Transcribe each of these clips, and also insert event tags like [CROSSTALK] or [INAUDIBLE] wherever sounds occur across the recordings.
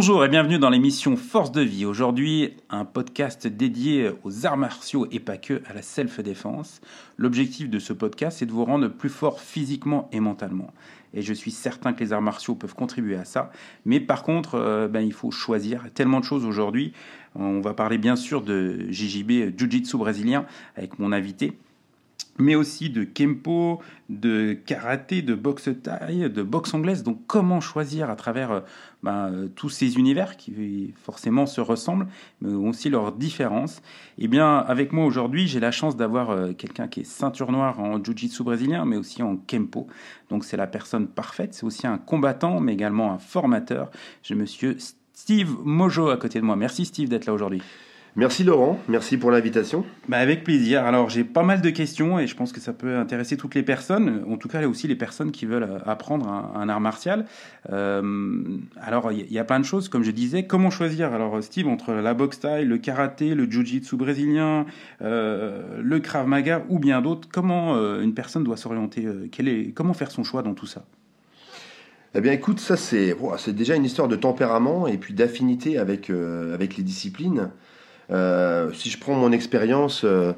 Bonjour et bienvenue dans l'émission Force de vie. Aujourd'hui, un podcast dédié aux arts martiaux et pas que à la self-défense. L'objectif de ce podcast, c'est de vous rendre plus fort physiquement et mentalement. Et je suis certain que les arts martiaux peuvent contribuer à ça. Mais par contre, euh, ben, il faut choisir. Tellement de choses aujourd'hui. On va parler bien sûr de JJB, Jiu-Jitsu brésilien, avec mon invité mais aussi de kempo, de karaté, de boxe thaï, de boxe anglaise. Donc comment choisir à travers euh, ben, euh, tous ces univers qui forcément se ressemblent, mais aussi leurs différences? Eh bien, avec moi aujourd'hui, j'ai la chance d'avoir euh, quelqu'un qui est ceinture noire en jiu-jitsu brésilien, mais aussi en kempo. Donc c'est la personne parfaite. C'est aussi un combattant, mais également un formateur. J'ai monsieur Steve Mojo à côté de moi. Merci Steve d'être là aujourd'hui. Merci Laurent, merci pour l'invitation. Bah avec plaisir. Alors j'ai pas mal de questions et je pense que ça peut intéresser toutes les personnes, en tout cas aussi les personnes qui veulent apprendre un, art martial. Euh, alors il y, a plein de choses, comme je disais. Comment choisir? Alors Steve, entre la boxe style, le karaté, le jiu-jitsu brésilien, euh, le krav maga ou bien d'autres, comment euh, une personne doit s'orienter est, Comment faire son choix dans tout ça? Eh bien, écoute, ça c'est c'est déjà une histoire de tempérament et puis d'affinité avec, avec les disciplines. Euh, si je prends mon expérience, euh,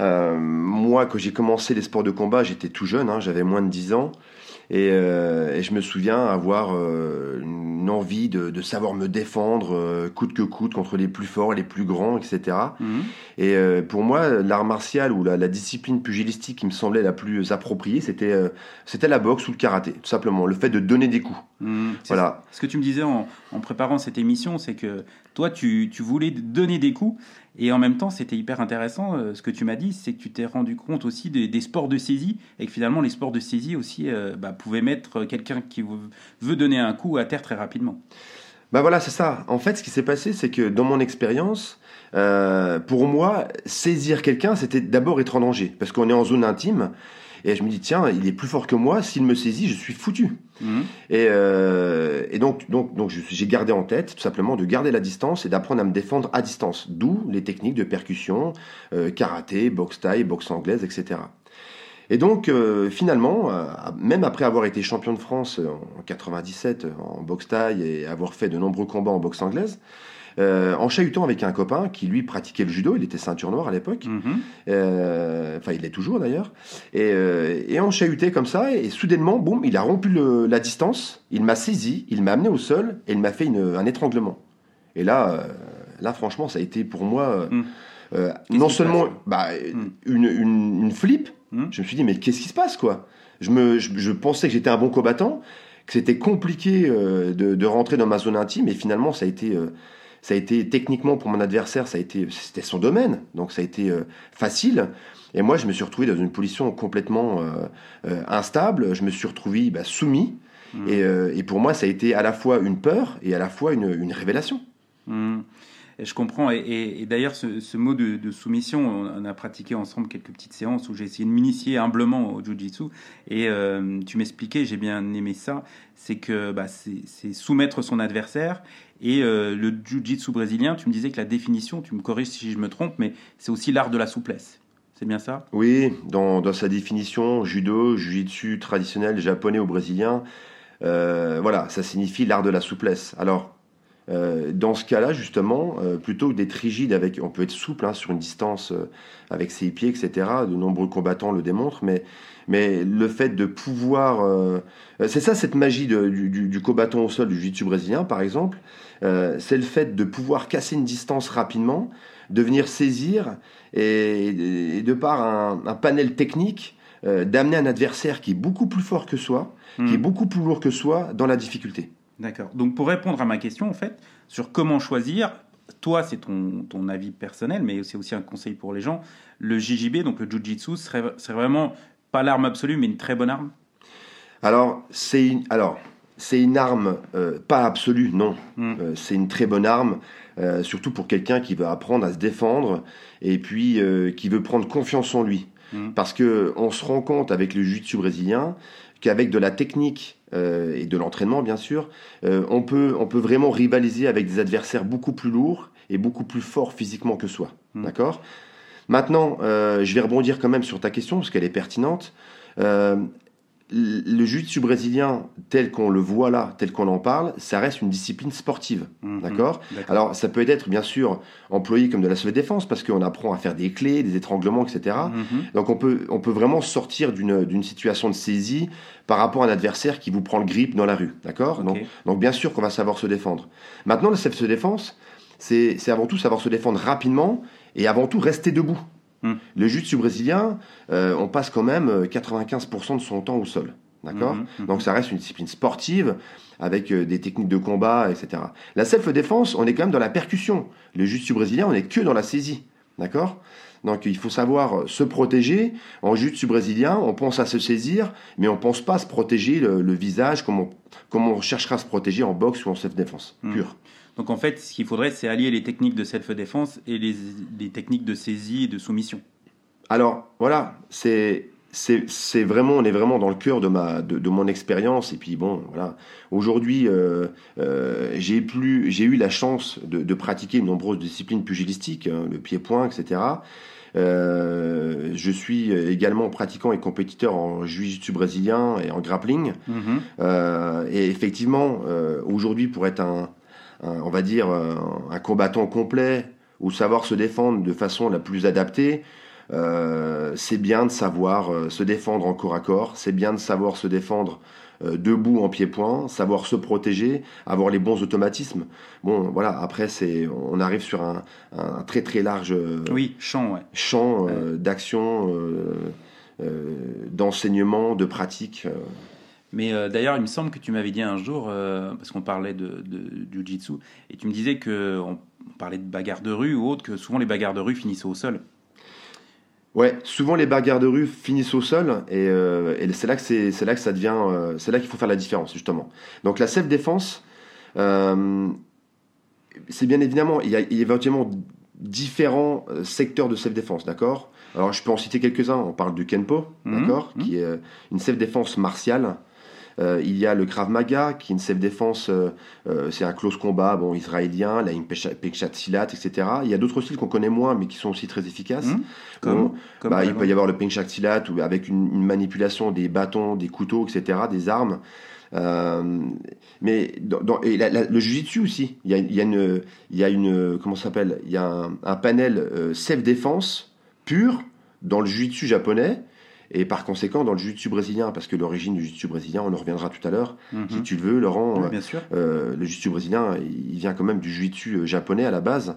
euh, moi, quand j'ai commencé les sports de combat, j'étais tout jeune, hein, j'avais moins de 10 ans. Et, je me souviens avoir une envie de, savoir me défendre coûte que coûte contre les plus forts, les plus grands, etc. Et mhm. pour moi, l'art martial ou la, discipline pugilistique qui me semblait la plus appropriée, c'était c'était la boxe ou le karaté, tout simplement. Le fait de donner des coups. Mhm. Voilà. Ce que tu me disais en, en préparant cette émission, c'est que toi, tu, voulais donner des coups. Et en même temps, c'était hyper intéressant. Euh, ce que tu m'as dit, c'est que tu t'es rendu compte aussi des, sports de saisie et que finalement, les sports de saisie aussi euh, bah, pouvaient mettre quelqu'un qui veut donner un coup à terre très rapidement. Bah voilà, c'est ça. En fait, ce qui s'est passé, c'est que dans mon expérience, euh, pour moi, saisir quelqu'un, c'était d'abord être en danger, parce qu'on est en zone intime. Et je me dis, tiens, il est plus fort que moi, s'il me saisit, je suis foutu. Mhm. Et, euh, et, donc, donc, donc j'ai gardé en tête, tout simplement, de garder la distance et d'apprendre à me défendre à distance. D'où les techniques de percussion, euh, karaté, boxe thaï, boxe anglaise, etc. Et donc, euh, finalement, même après avoir été champion de France en 97 en boxe thaï et avoir fait de nombreux combats en boxe anglaise, euh, en chahutant avec un copain qui lui pratiquait le judo, il était ceinture noire à l'époque, mhm. euh, enfin il l'est toujours d'ailleurs, et, euh, et on chahutait comme ça, et, soudainement, boum, il a rompu la distance, il m'a saisi, il m'a amené au sol, et il m'a fait un étranglement. Et là, là franchement, ça a été pour moi mhm. non seulement bah, mhm. une, une, flip, je me suis dit mais qu'est-ce qui se passe quoi? Je, me, je, pensais que j'étais un bon combattant, que c'était compliqué de, de, rentrer dans ma zone intime, et finalement ça a été ça a été techniquement pour mon adversaire, ça a été, c'était son domaine, donc ça a été euh, facile. Et moi, je me suis retrouvé dans une position complètement euh, euh, instable. Je me suis retrouvé bah, soumis. Mmh. Et, pour moi, ça a été à la fois une peur et à la fois une, révélation. Mmh. Je comprends. Et, d'ailleurs, ce, mot de, soumission, on a pratiqué ensemble quelques petites séances où j'ai essayé de m'initier humblement au Jiu-Jitsu. Et tu m'expliquais, j'ai bien aimé ça, c'est que bah, c'est soumettre son adversaire et euh, le jiu-jitsu brésilien, tu me disais que la définition, tu me corriges si je me trompe, mais c'est aussi l'art de la souplesse. C'est bien ça? Oui, dans, sa définition, judo, jiu-jitsu traditionnel japonais ou brésilien, euh, voilà, ça signifie l'art de la souplesse. Alors, euh, dans ce cas-là, justement, plutôt que d'être rigide avec, on peut être souple hein, sur une distance avec ses pieds, etc. De nombreux combattants le démontrent, mais mais le fait de pouvoir, euh, c'est ça cette magie du, combattant au sol du jiu-jitsu brésilien par exemple, euh, c'est le fait de pouvoir casser une distance rapidement, de venir saisir et, de par un, panel technique euh, d'amener un adversaire qui est beaucoup plus fort que soi, qui est hmm. beaucoup plus lourd que soi dans la difficulté. D'accord. Donc pour répondre à ma question en fait sur comment choisir, toi, c'est ton, ton, avis personnel, mais c'est aussi un conseil pour les gens. Le JJB, donc le Jiu-Jitsu, serait, serait, vraiment pas l'arme absolue, mais une très bonne arme Alors, c'est alors c'est une arme euh, pas absolue, non. Mm. Euh, c'est une très bonne arme, euh, surtout pour quelqu'un qui veut apprendre à se défendre et puis qui veut prendre confiance en lui. Mm. Parce que on se rend compte avec le jiu-jitsu brésilien qu'avec de la technique euh, et de l'entraînement, bien sûr, euh, on, peut, on peut vraiment rivaliser avec des adversaires beaucoup plus lourds et beaucoup plus forts physiquement que soi. Mm. D'accord? Maintenant, euh, je vais rebondir quand même sur ta question parce qu'elle est pertinente. Le jiu-jitsu brésilien, tel qu'on le voit là, tel qu'on en parle, ça reste une discipline sportive. Mhm. D'accord? Alors, ça peut être bien sûr employé comme de la self-défense parce qu'on apprend à faire des clés, des étranglements, etc. Mhm. Donc, on peut, on peut vraiment sortir d'une d'une situation de saisie par rapport à un adversaire qui vous prend le grip dans la rue. D'accord? Donc, donc, bien sûr qu'on va savoir se défendre. Maintenant, la self-défense, c'est c'est avant tout savoir se défendre rapidement et avant tout rester debout. Mm. Le jiu-jitsu brésilien, euh, on passe quand même euh, 95% de son temps au sol. D'accord Mhm, mhm. Donc ça reste une discipline sportive avec euh, des techniques de combat, etc. La self-défense, on est quand même dans la percussion. Le jiu-jitsu brésilien, on est que dans la saisie. D'accord Donc il faut savoir euh, se protéger. En jiu-jitsu brésilien, on pense à se saisir, mais on pense pas à se protéger le, le visage comme on, comme on cherchera à se protéger en boxe ou en self-défense pure. Donc en fait, ce qu'il faudrait, c'est allier les techniques de self-défense et les, les techniques de saisie et de soumission. Alors voilà, c'est c'est vraiment on est vraiment dans le cœur de ma de, de mon expérience et puis bon voilà aujourd'hui euh, euh, j'ai plus j'ai eu la chance de, de pratiquer de nombreuses disciplines pugilistiques hein, le pied-point etc Euh, je suis également pratiquant et compétiteur en jiu-jitsu brésilien et en grappling Mhm. euh, et effectivement, euh, aujourd'hui, pour être un, un- on va dire, un, un combattant complet ou savoir se défendre de façon la plus adaptée, euh, c'est bien de savoir euh, se défendre en corps à corps, c'est bien de savoir se défendre euh, debout en pied-point, savoir se protéger, avoir les bons automatismes. Bon, voilà, après, c'est, on arrive sur un, un très très large euh, Oui, champ, ouais. champ euh, d'action, euh, euh, d'enseignement, de pratique. Mais euh, d'ailleurs, il me semble que tu m'avais dit un jour, euh, parce qu'on parlait de, de, jiu-jitsu, et tu me disais que on parlait de bagarre de rue ou autre, que souvent les bagarres de rue finissaient au sol. Ouais, souvent les bagarres de rue finissent au sol et, euh, et c'est là que c'est c'est là que ça devient c'est là qu'il faut faire la différence justement. Donc la self défense, c'est bien évidemment il y a, il y a éventuellement différents secteurs de self défense, d'accord? Alors je peux en citer quelques uns. On parle du kenpo, Mhm, d'accord, mhm. qui est une self défense martiale. Euh, il y a le Krav Maga, qui est une self-défense, euh, euh, c'est un close combat bon, israélien, la Pekchat Silat, etc. Il y a d'autres styles qu'on connaît moins, mais qui sont aussi très efficaces. Mhm. Comme, bah, il peut y avoir le Pengshak Silat ou avec une, une manipulation des bâtons, des couteaux, etc., des armes. Euh, mais dans, dans- et la- la- le Jiu-Jitsu aussi, il y a, il y a une, il y a une, comment s'appelle? Il y a un, un panel euh, self-défense pur dans le Jiu-Jitsu japonais et par conséquent dans le Jiu-Jitsu brésilien, parce que l'origine du Jiu-Jitsu brésilien, on en reviendra tout à l'heure, Mhm. si tu le veux, Laurent. Oui, euh, bien sûr. euh, le jiu-jitsu brésilien, il vient quand même du jiu-jitsu euh, japonais à la base.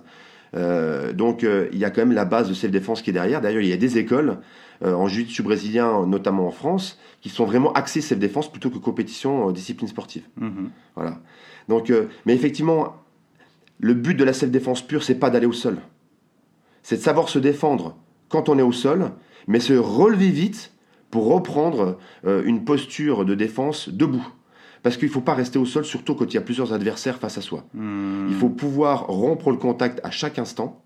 Euh, donc euh, il y a quand même la base de self-défense qui est derrière. D'ailleurs, il y a des écoles euh, en jiu-jitsu brésilien, notamment en France, qui sont vraiment axées self-défense plutôt que compétition, discipline sportive. Mhm. Voilà. Donc, mais effectivement, le but de la self-défense pure, c'est pas d'aller au sol. C'est de savoir se défendre quand on est au sol, mais se relever vite pour reprendre euh, une posture de défense debout. Parce qu'il ne faut pas rester au sol, surtout quand il y a plusieurs adversaires face à soi. Mhm. Il faut pouvoir rompre le contact à chaque instant.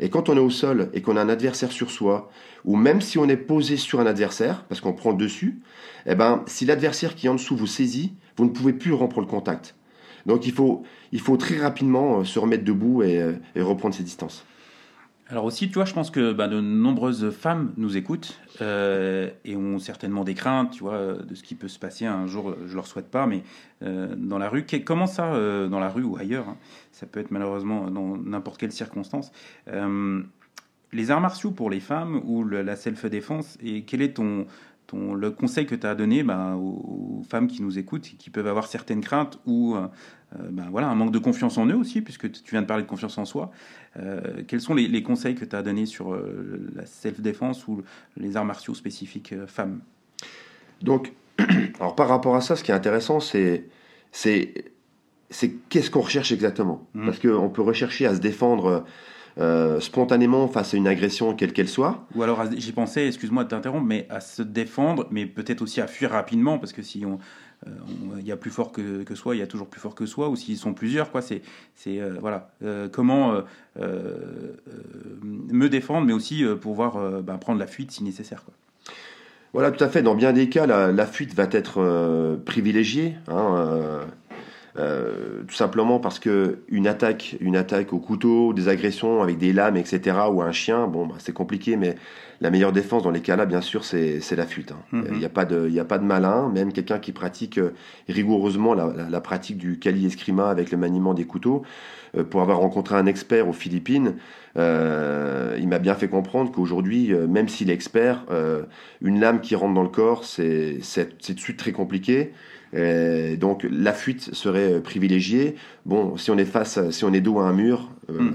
Et quand on est au sol et qu'on a un adversaire sur soi, ou même si on est posé sur un adversaire, parce qu'on prend le dessus, eh ben, si l'adversaire qui est en dessous vous saisit, vous ne pouvez plus rompre le contact. Donc il faut, il faut très rapidement euh, se remettre debout et, euh, et reprendre ses distances. Alors aussi, tu vois, je pense que bah, de nombreuses femmes nous écoutent euh, et ont certainement des craintes, tu vois, de ce qui peut se passer un jour. Je leur souhaite pas, mais euh, dans la rue, comment ça, euh, dans la rue ou ailleurs, hein, ça peut être malheureusement dans n'importe quelle circonstance. les arts martiaux pour les femmes ou la self-défense et quel est ton ton, le conseil que tu as donné bah, aux, aux femmes qui nous écoutent et qui peuvent avoir certaines craintes ou euh, euh, bah, voilà, un manque de confiance en eux aussi, puisque tu viens de parler de confiance en soi. Euh, quels sont les, les conseils que tu as donnés sur euh, la self-défense ou les arts martiaux spécifiques femmes? Donc, [CLEARS THROAT] alors par rapport à ça, ce qui est intéressant, c'est qu'est-ce qu'on recherche exactement? Mhm. Parce qu'on peut rechercher à se défendre euh, spontanément face à une agression quelle qu'elle soit. Ou alors, j'y pensais, excuse-moi de t'interrompre, mais à se défendre, mais peut-être aussi à fuir rapidement, parce que si on, il y a plus fort que, que, soi, il y a toujours plus fort que soi, ou s'ils sont plusieurs, quoi. C'est, c'est voilà, comment me défendre, mais aussi pouvoir ben, prendre la fuite si nécessaire, quoi. Voilà, tout à fait. Dans bien des cas, la, fuite va être privilégiée. Hein, euh, tout simplement parce que une attaque, une attaque au couteau, des agressions avec des lames, etc., ou un chien, bon, bah, c'est compliqué, mais la meilleure défense dans les cas-là, bien sûr, c'est la fuite. Hein. Mhm. Il n'y a pas de, il a pas de malin. Même quelqu'un qui pratique euh, rigoureusement la, pratique du kali eskrima avec le maniement des couteaux, euh, pour avoir rencontré un expert aux Philippines, il m'a bien fait comprendre qu'aujourd'hui, même s'il est expert, une lame qui rentre dans le corps, c'est tout de suite très compliqué. Euh, donc la fuite serait privilégiée. Bon, si on est face, si on est dos à un mur, euh, hmm.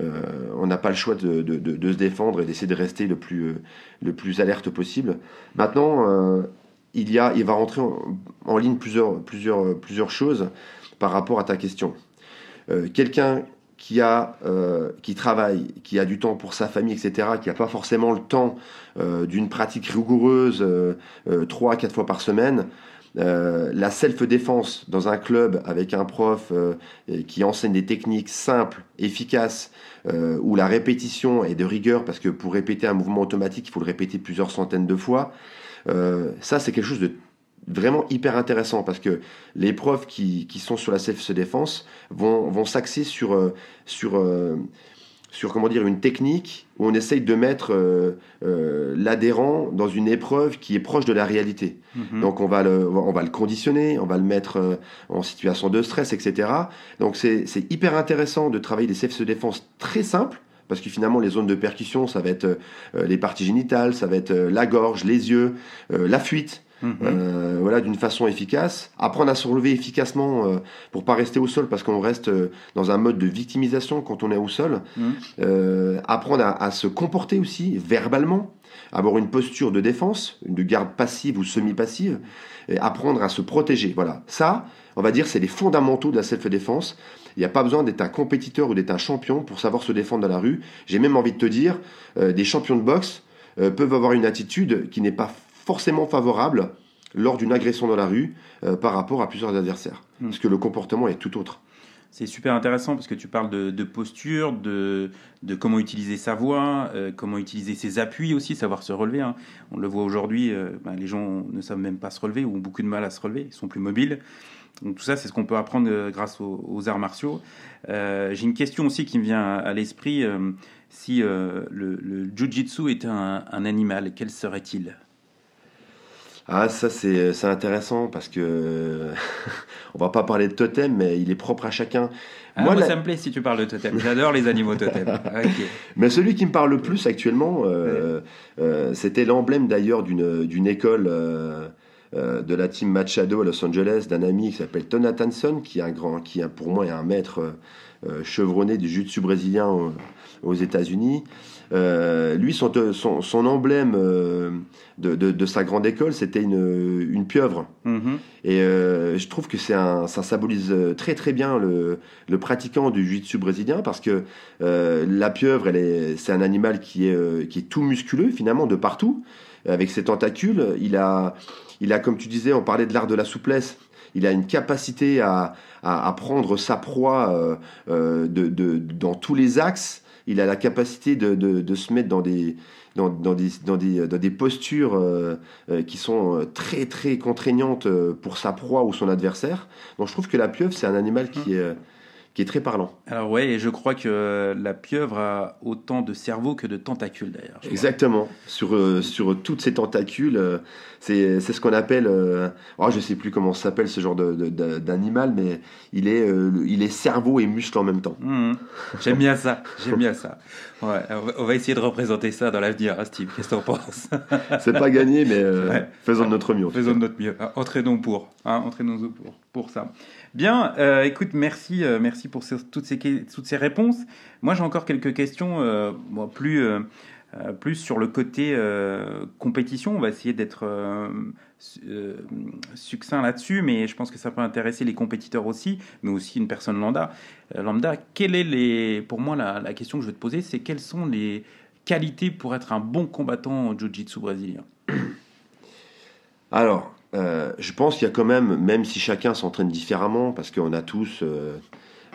euh, on n'a pas le choix de, se défendre et d'essayer de rester le plus, le plus alerte possible. Maintenant, il, y a, il va rentrer en, ligne plusieurs, plusieurs, plusieurs choses par rapport à ta question. Quelqu'un qui, a, qui travaille, qui a du temps pour sa famille, etc., qui n'a pas forcément le temps d'une pratique rigoureuse trois, quatre fois par semaine, euh, la self-défense dans un club avec un prof euh, qui enseigne des techniques simples, efficaces, euh, où la répétition est de rigueur, parce que pour répéter un mouvement automatique, il faut le répéter plusieurs centaines de fois. ça, c'est quelque chose de vraiment hyper intéressant parce que les profs qui, qui sont sur la self-défense vont, vont s'axer sur, sur sur comment dire une technique où on essaye de mettre euh, euh, l'adhérent dans une épreuve qui est proche de la réalité. Mhm. Donc on va le on va le conditionner, on va le mettre euh, en situation de stress, etc. Donc c'est hyper intéressant de travailler des self défense très simples parce que finalement les zones de percussion ça va être les parties génitales, ça va être la gorge, les yeux, la fuite. Mhm. Euh, voilà, d'une façon efficace. Apprendre à se relever efficacement euh, pour pas rester au sol parce qu'on reste euh, dans un mode de victimisation quand on est au sol. Mhm. apprendre à, se comporter aussi verbalement, avoir une posture de défense, de garde passive ou semi-passive, et apprendre à se protéger. Voilà, ça, on va dire, c'est les fondamentaux de la self-défense. Il n'y a pas besoin d'être un compétiteur ou d'être un champion pour savoir se défendre dans la rue. J'ai même envie de te dire, des champions de boxe peuvent avoir une attitude qui n'est pas forcément favorable lors d'une agression dans la rue euh, par rapport à plusieurs adversaires. Hmm. Parce que le comportement est tout autre. C'est super intéressant parce que tu parles de, posture, de, de, comment utiliser sa voix, euh, comment utiliser ses appuis aussi, savoir se relever. Hein. On le voit aujourd'hui, euh, ben, les gens ne savent même pas se relever ou ont beaucoup de mal à se relever, ils sont plus mobiles. Donc tout ça, c'est ce qu'on peut apprendre grâce aux, arts martiaux. J'ai une question aussi qui me vient à, l'esprit. si le, le jujitsu était un, un animal, quel serait-il? Ah, ça c'est intéressant parce que [LAUGHS] on va pas parler de totem, mais il est propre à chacun. Ah, moi, ça me plaît si tu parles de totem. J'adore les animaux totem. [LAUGHS] Mais celui qui me parle le plus actuellement, euh, euh, c'était l'emblème d'ailleurs d'une école euh, de la team Machado à Los Angeles d'un ami qui s'appelle Ton Tanson, qui est un grand, qui pour moi est un maître chevronné du jiu-jitsu brésilien aux États-Unis. Euh, lui, son, son, emblème euh, de, de, sa grande école, c'était une, une pieuvre. Mm-hmm. Et euh, je trouve que c'est un, ça symbolise très très bien le, le pratiquant du jiu-jitsu brésilien parce que la pieuvre, elle est, c'est un animal qui est, qui est tout musculeux finalement de partout. Avec ses tentacules, il a, il a, comme tu disais, on parlait de l'art de la souplesse il a une capacité à, à, à prendre sa proie de, de, dans tous les axes il a la capacité de, de, se mettre dans des, dans, dans, des, dans, des, dans des postures euh, euh, qui sont euh, très très contraignantes pour sa proie ou son adversaire. Donc je trouve que la pieuvre, c'est un animal qui mmh. est qui est très parlant. Alors ouais, et je crois que la pieuvre a autant de cerveau que de tentacules d'ailleurs. Exactement. Sur, euh, sur toutes ces tentacules, euh, c'est, ce qu'on appelle, euh, oh, je sais plus comment s'appelle ce genre de, d'animal, mais il est, il est cerveau et muscle en même temps. Mmh. J'aime bien ça, j'aime bien ça. Ouais, on va essayer de représenter ça dans l'avenir, hein, Steve. Qu'est-ce que tu en penses? C'est pas gagné, mais faisons de notre mieux. Faisons de notre mieux. Entraînons pour, hein, entraînons pour, pour ça. Bien, euh, écoute, merci, euh, merci pour toutes, ces, toutes ces réponses. Moi, j'ai encore quelques questions, euh, plus, plus sur le côté compétition. On va essayer d'être succinct là-dessus, mais je pense que ça peut intéresser les compétiteurs aussi, mais aussi une personne lambda. lambda, quelle est les, pour moi, la, question que je veux te poser, c'est quelles sont les qualités pour être un bon combattant au jiu-jitsu brésilien? Alors, euh, je pense qu'il y a quand même, même si chacun s'entraîne différemment, parce qu'on a tous euh,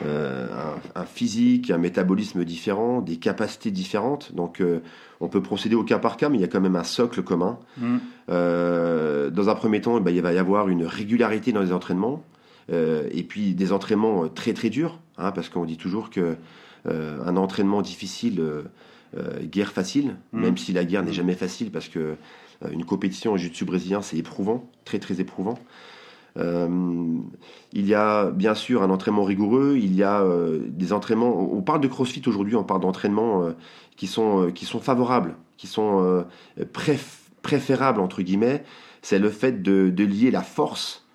euh, un, un physique, un métabolisme différent, des capacités différentes, donc on peut procéder au cas par cas, mais il y a quand même un socle commun. Mm. Dans un premier temps, eh ben, il va y avoir une régularité dans les entraînements, et puis des entraînements très très durs, hein, parce qu'on dit toujours que un entraînement difficile, guerre facile, Mhm. même si la guerre n'est Mhm. jamais facile, parce que une compétition en jiu-jitsu brésilien, c'est éprouvant, très très éprouvant. Euh, il y a bien sûr un entraînement rigoureux, il y a euh, des entraînements, on parle de crossfit aujourd'hui, on parle d'entraînements euh, qui, sont, euh, qui sont favorables, qui sont euh, préf- préférables, entre guillemets, c'est le fait de, lier la force,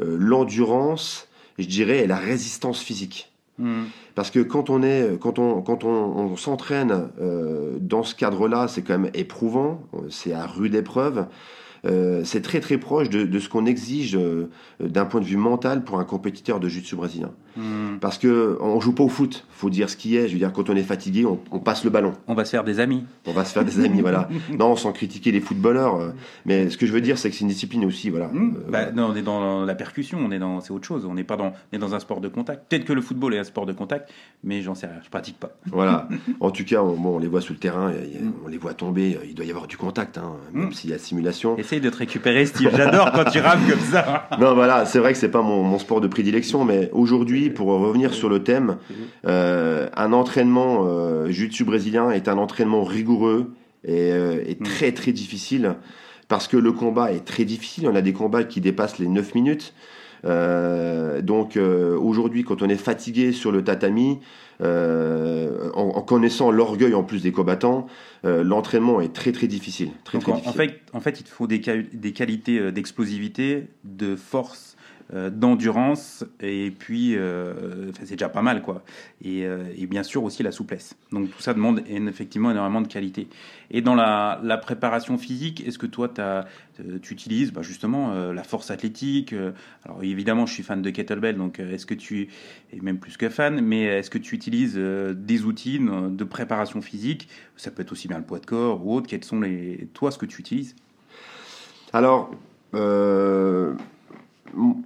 euh, l'endurance, je dirais, et la résistance physique. Mm. Parce que quand on est, quand on, quand on, on s'entraîne euh, dans ce cadre-là, c'est quand même éprouvant, c'est à rude épreuve. Euh, c'est très très proche de, de ce qu'on exige euh, d'un point de vue mental pour un compétiteur de jiu-jitsu brésilien. Mm. Parce que on joue pas au foot, faut dire ce qui est. Je veux dire, quand on est fatigué, on, on passe le ballon, On va se faire des amis. on va se faire des amis, voilà. [LAUGHS] Non, sans critiquer les footballeurs, euh, mais ce que je veux dire, c'est que c'est une discipline aussi, voilà. Mm. Euh, Bah, non, on est dans la percussion, on est dans, c'est autre chose. On n'est pas dans, on est dans un sport de contact. Peut-être que le football est un sport de contact, mais j'en sais rien, je pratique pas. [LAUGHS] Voilà. [LAUGHS] En tout cas, on, bon, on les voit sur le terrain, et on les voit tomber. Il doit y avoir du contact, hein, même s'il y a simulation. Essaye de te récupérer, Steve. J'adore quand tu rames comme ça. Non, voilà, c'est vrai que c'est pas mon, mon sport de prédilection, mais aujourd'hui, pour revenir sur le thème, euh, un entraînement euh, jiu-jitsu brésilien est un entraînement rigoureux et, euh, et Mm. très très difficile parce que le combat est très difficile. On a des combats qui dépassent les 9 minutes. Euh, donc euh, aujourd'hui, quand on est fatigué sur le tatami, euh, en, en connaissant l'orgueil en plus des combattants, l'entraînement est très très difficile. Très, Donc, très en, fait, en fait, il te faut des, qualités d'explosivité, de force, d'endurance, et puis, euh, c'est déjà pas mal, quoi. Et, euh, et bien sûr aussi la souplesse. Donc tout ça demande en- effectivement énormément de qualité. Et dans la, préparation physique, est-ce que toi, euh, tu utilises bah, justement euh, la force athlétique euh, Alors évidemment, je suis fan de kettlebell, donc euh, est-ce que tu, et même plus que fan, mais est-ce que tu utilises euh, des outils euh, de préparation physique? Ça peut être aussi bien le poids de corps ou autre. Quels sont les, toi, ce que tu utilises? Alors, euh,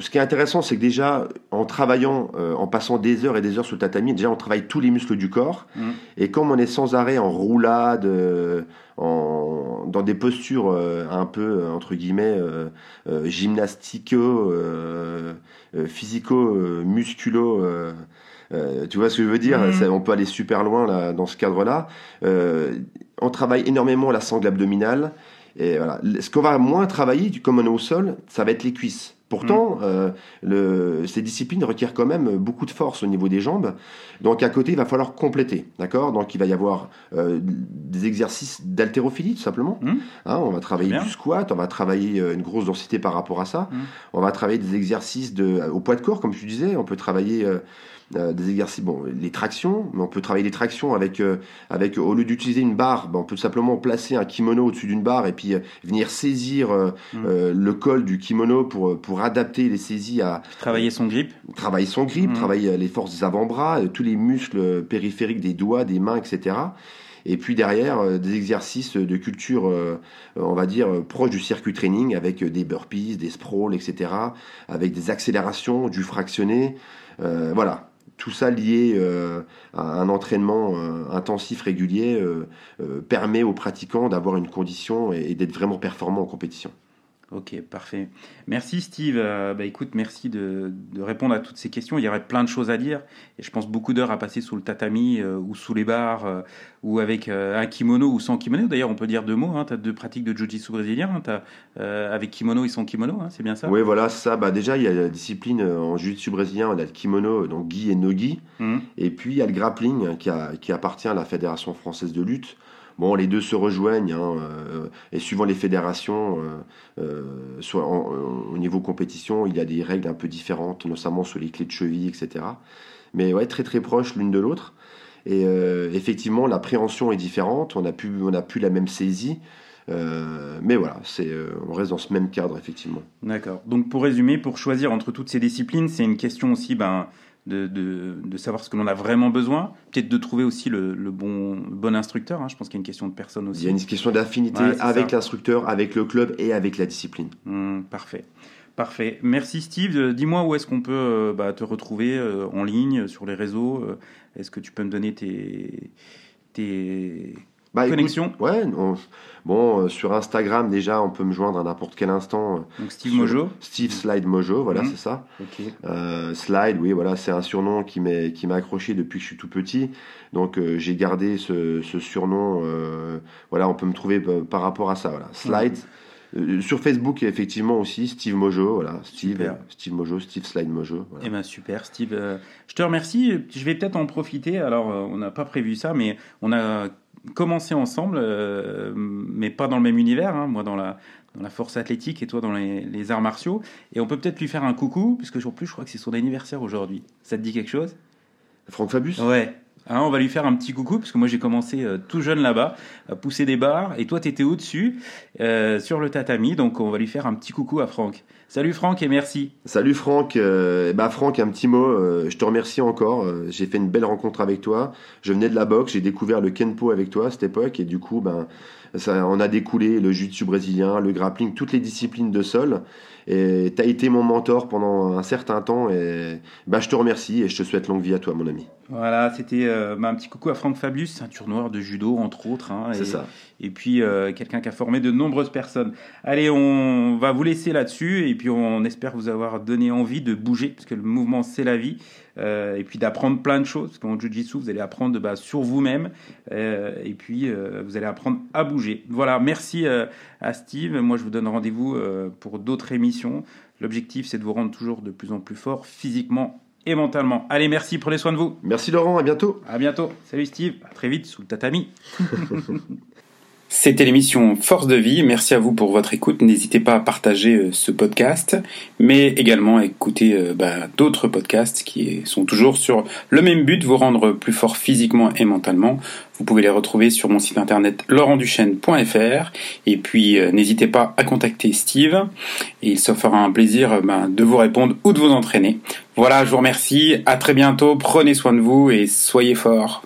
ce qui est intéressant, c'est que déjà, en travaillant, euh, en passant des heures et des heures sur le tatami, déjà on travaille tous les muscles du corps. Mhm. Et comme on est sans arrêt en roulade, euh, en, dans des postures euh, un peu, euh, entre guillemets, euh, euh, gymnastico, euh, euh, physico, musculo, tu vois ce que je veux dire? Ça, On peut aller super loin là, dans ce cadre-là. Euh, on travaille énormément la sangle abdominale. Et voilà. Ce qu'on va moins travailler, comme on est au sol, ça va être les cuisses. Pourtant, euh, le, ces disciplines requièrent quand même beaucoup de force au niveau des jambes. Donc à côté, il va falloir compléter, d'accord? Donc il va y avoir euh, des exercices d'haltérophilie, tout simplement. Mhm. Hein, on va travailler bien. du squat, on va travailler euh, une grosse densité par rapport à ça. Mhm. On va travailler des exercices de, au poids de corps, comme tu disais. On peut travailler euh, euh, des exercices, bon, les tractions, mais on peut travailler les tractions avec, euh, avec au lieu d'utiliser une barre, ben, on peut simplement placer un kimono au-dessus d'une barre et puis euh, venir saisir euh, euh, le col du kimono pour, pour adapter les saisies à Travailler son grip travailler son grip, Mhm. travailler les forces des avant-bras, tous les muscles périphériques des doigts, des mains, etc. Et puis derrière, euh, des exercices de culture, euh, on va dire, euh, proche du circuit training, avec des burpees, des sprawls, etc., avec des accélérations, du fractionné. Euh, voilà, tout ça lié euh, à un entraînement euh, intensif régulier euh, permet aux pratiquants d'avoir une condition et, et d'être vraiment performants en compétition. Ok, parfait. Merci Steve. Euh, bah, écoute, merci de, de répondre à toutes ces questions. Il y aurait plein de choses à dire. Et je pense beaucoup d'heures à passer sous le tatami euh, ou sous les barres euh, ou avec un kimono ou sans kimono. D'ailleurs, on peut dire deux mots. Hein. Tu as deux pratiques de jiu-jitsu brésilien. Hein. Avec kimono et sans kimono, hein, c'est bien ça? Oui, voilà, ça. Bah, déjà, il y a la discipline en jiu-jitsu brésilien, on a le kimono, donc gi et no-gi. Mhm. Et puis, il y a le grappling hein, qui, a- qui appartient à la Fédération française de lutte. Bon, les deux se rejoignent, hein, euh, et suivant les fédérations, euh, euh, soit au niveau compétition, il y a des règles un peu différentes, notamment sur les clés de cheville, etc. Mais ouais, très très proches l'une de l'autre. Et effectivement, la préhension est différente, on n'a plus, a plus la même saisie. Mais voilà, on reste dans ce même cadre, effectivement. D'accord. Donc pour résumer, pour choisir entre toutes ces disciplines, c'est une question aussi ben, de, de, savoir ce que l'on a vraiment besoin, peut-être de trouver aussi le, bon, bon instructeur. Hein. Je pense qu'il y a une question de personne aussi. Il y a une question d'affinité avec l'instructeur, avec le club et avec la discipline. Mmh, parfait. Parfait. Merci Steve. Euh, dis-moi où est-ce qu'on peut euh, bah, te retrouver euh, en ligne, sur les réseaux. Est-ce que tu peux me donner tes, tes bah, connexions Ouais. bon, sur Instagram déjà, on peut me joindre à n'importe quel instant. Donc Steve Mojo. Steve Slide Mojo, voilà, mhm. c'est ça. Slide, oui, voilà, c'est un surnom qui m'a accroché depuis que je suis tout petit. Donc j'ai gardé ce, ce surnom. voilà, on peut me trouver par rapport à ça. Voilà, Slide. Euh, sur Facebook, effectivement aussi, Steve Mojo, voilà, Steve, Steve Mojo, Steve Slide Mojo. Eh ben super, Steve. Euh, je te remercie. Je vais peut-être en profiter. Alors, euh, on n'a pas prévu ça, mais on a commencé ensemble, mais pas dans le même univers. Hein. moi, dans la dans la force athlétique et toi dans les, les arts martiaux. Et on peut peut-être lui faire un coucou, puisque en plus, je crois que c'est son anniversaire aujourd'hui. Ça te dit quelque chose? Franck Fabius? Ouais. Hein, on va lui faire un petit coucou, parce que moi j'ai commencé euh, tout jeune là-bas, à pousser des barres, et toi tu étais au-dessus, euh, sur le tatami, donc on va lui faire un petit coucou à Franck. Salut Franck et merci. Salut Franck, euh, bah Franck un petit mot, je te remercie encore, j'ai fait une belle rencontre avec toi, je venais de la boxe, j'ai découvert le Kenpo avec toi à cette époque, et du coup ben, ça, on a découlé le jiu-jitsu brésilien, le grappling, toutes les disciplines de sol, et tu as été mon mentor pendant un certain temps, et bah, je te remercie, et je te souhaite longue vie à toi mon ami. Voilà, c'était euh, bah, un petit coucou à Franck Fabius, ceinture noire de judo entre autres. Hein, c'est ça. Et puis euh, quelqu'un qui a formé de nombreuses personnes. Allez, on va vous laisser là-dessus et puis on espère vous avoir donné envie de bouger parce que le mouvement c'est la vie. Euh, et puis d'apprendre plein de choses. Parce qu'en Jiu-Jitsu, vous allez apprendre bah, sur vous-même et puis vous allez apprendre à bouger. Voilà, merci à Steve. Moi, je vous donne rendez-vous pour d'autres émissions. L'objectif, c'est de vous rendre toujours de plus en plus fort physiquement et mentalement. Allez, merci, prenez soin de vous. Merci Laurent, à bientôt. À bientôt. Salut Steve, à très vite sous le tatami. [LAUGHS] C'était l'émission Force de vie. Merci à vous pour votre écoute. N'hésitez pas à partager euh, ce podcast, mais également à écouter euh, bah, d'autres podcasts qui sont toujours sur le même but, vous rendre plus fort physiquement et mentalement. Vous pouvez les retrouver sur mon site internet laurentduchesne.fr et puis euh, n'hésitez pas à contacter Steve et il se fera un plaisir bah, de vous répondre ou de vous entraîner. Voilà, je vous remercie. À très bientôt. Prenez soin de vous et soyez forts.